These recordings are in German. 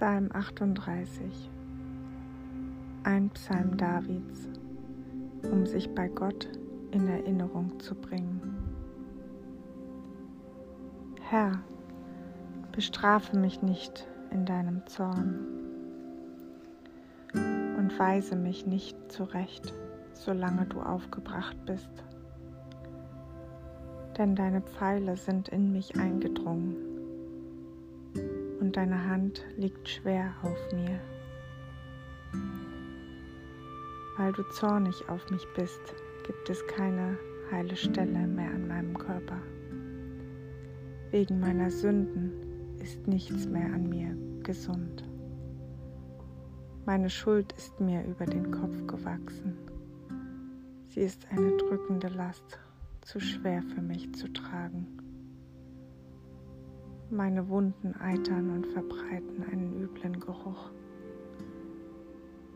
Psalm 38 Ein Psalm Davids, um sich bei Gott in Erinnerung zu bringen. Herr, bestrafe mich nicht in deinem Zorn und weise mich nicht zurecht, solange du aufgebracht bist. Denn deine Pfeile sind in mich eingedrungen und deine Hand liegt schwer auf mir. Weil du zornig auf mich bist, gibt es keine heile Stelle mehr an meinem Körper. Wegen meiner Sünden ist nichts mehr an mir gesund. Meine Schuld ist mir über den Kopf gewachsen. Sie ist eine drückende Last, zu schwer für mich zu tragen. Meine Wunden eitern und verbreiten einen üblen Geruch.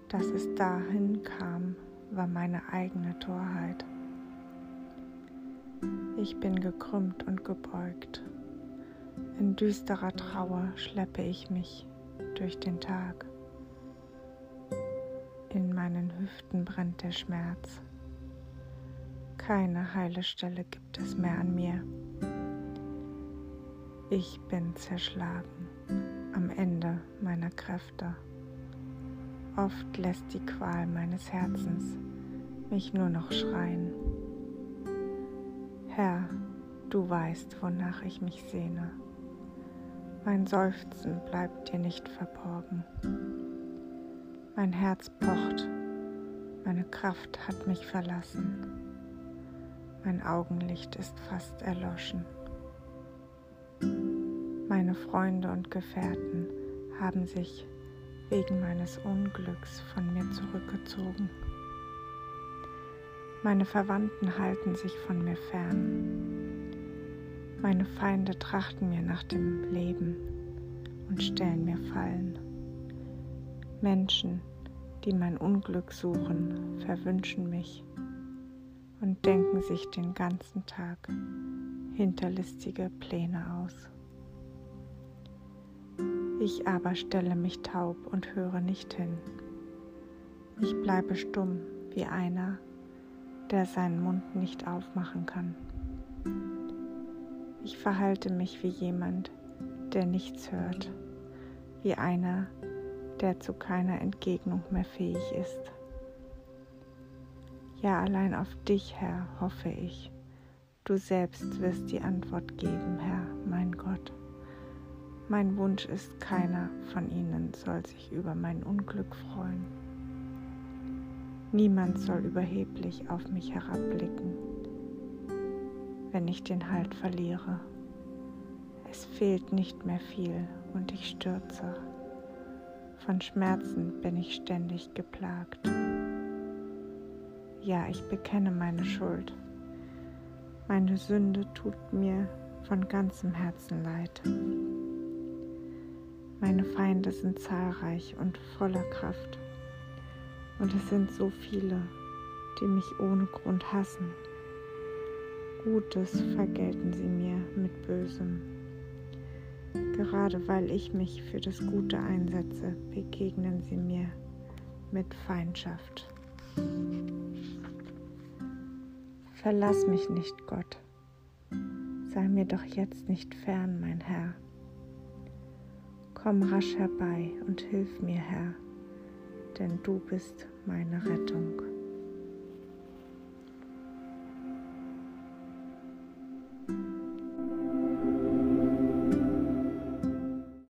Dass es dahin kam, war meine eigene Torheit. Ich bin gekrümmt und gebeugt. In düsterer Trauer schleppe ich mich durch den Tag. In meinen Hüften brennt der Schmerz. Keine heile Stelle gibt es mehr an mir. Ich bin zerschlagen am Ende meiner Kräfte. Oft lässt die Qual meines Herzens mich nur noch schreien. Herr, du weißt, wonach ich mich sehne. Mein Seufzen bleibt dir nicht verborgen. Mein Herz pocht, meine Kraft hat mich verlassen. Mein Augenlicht ist fast erloschen. Meine Freunde und Gefährten haben sich wegen meines Unglücks von mir zurückgezogen. Meine Verwandten halten sich von mir fern. Meine Feinde trachten mir nach dem Leben und stellen mir Fallen. Menschen, die mein Unglück suchen, verwünschen mich und denken sich den ganzen Tag hinterlistige Pläne aus. Ich aber stelle mich taub und höre nicht hin. Ich bleibe stumm wie einer, der seinen Mund nicht aufmachen kann. Ich verhalte mich wie jemand, der nichts hört, wie einer, der zu keiner Entgegnung mehr fähig ist. Ja, allein auf dich, Herr, hoffe ich. Du selbst wirst die Antwort geben, Herr, mein Gott. Mein Wunsch ist, keiner von ihnen soll sich über mein Unglück freuen. Niemand soll überheblich auf mich herabblicken, wenn ich den Halt verliere. Es fehlt nicht mehr viel und ich stürze. Von Schmerzen bin ich ständig geplagt. Ja, ich bekenne meine Schuld. Meine Sünde tut mir von ganzem Herzen leid. Meine Feinde sind zahlreich und voller Kraft. Und es sind so viele, die mich ohne Grund hassen. Gutes vergelten sie mir mit Bösem. Gerade weil ich mich für das Gute einsetze, begegnen sie mir mit Feindschaft. Verlass mich nicht, Gott. Sei mir doch jetzt nicht fern, mein Herr. Komm rasch herbei und hilf mir, Herr, denn du bist meine Rettung.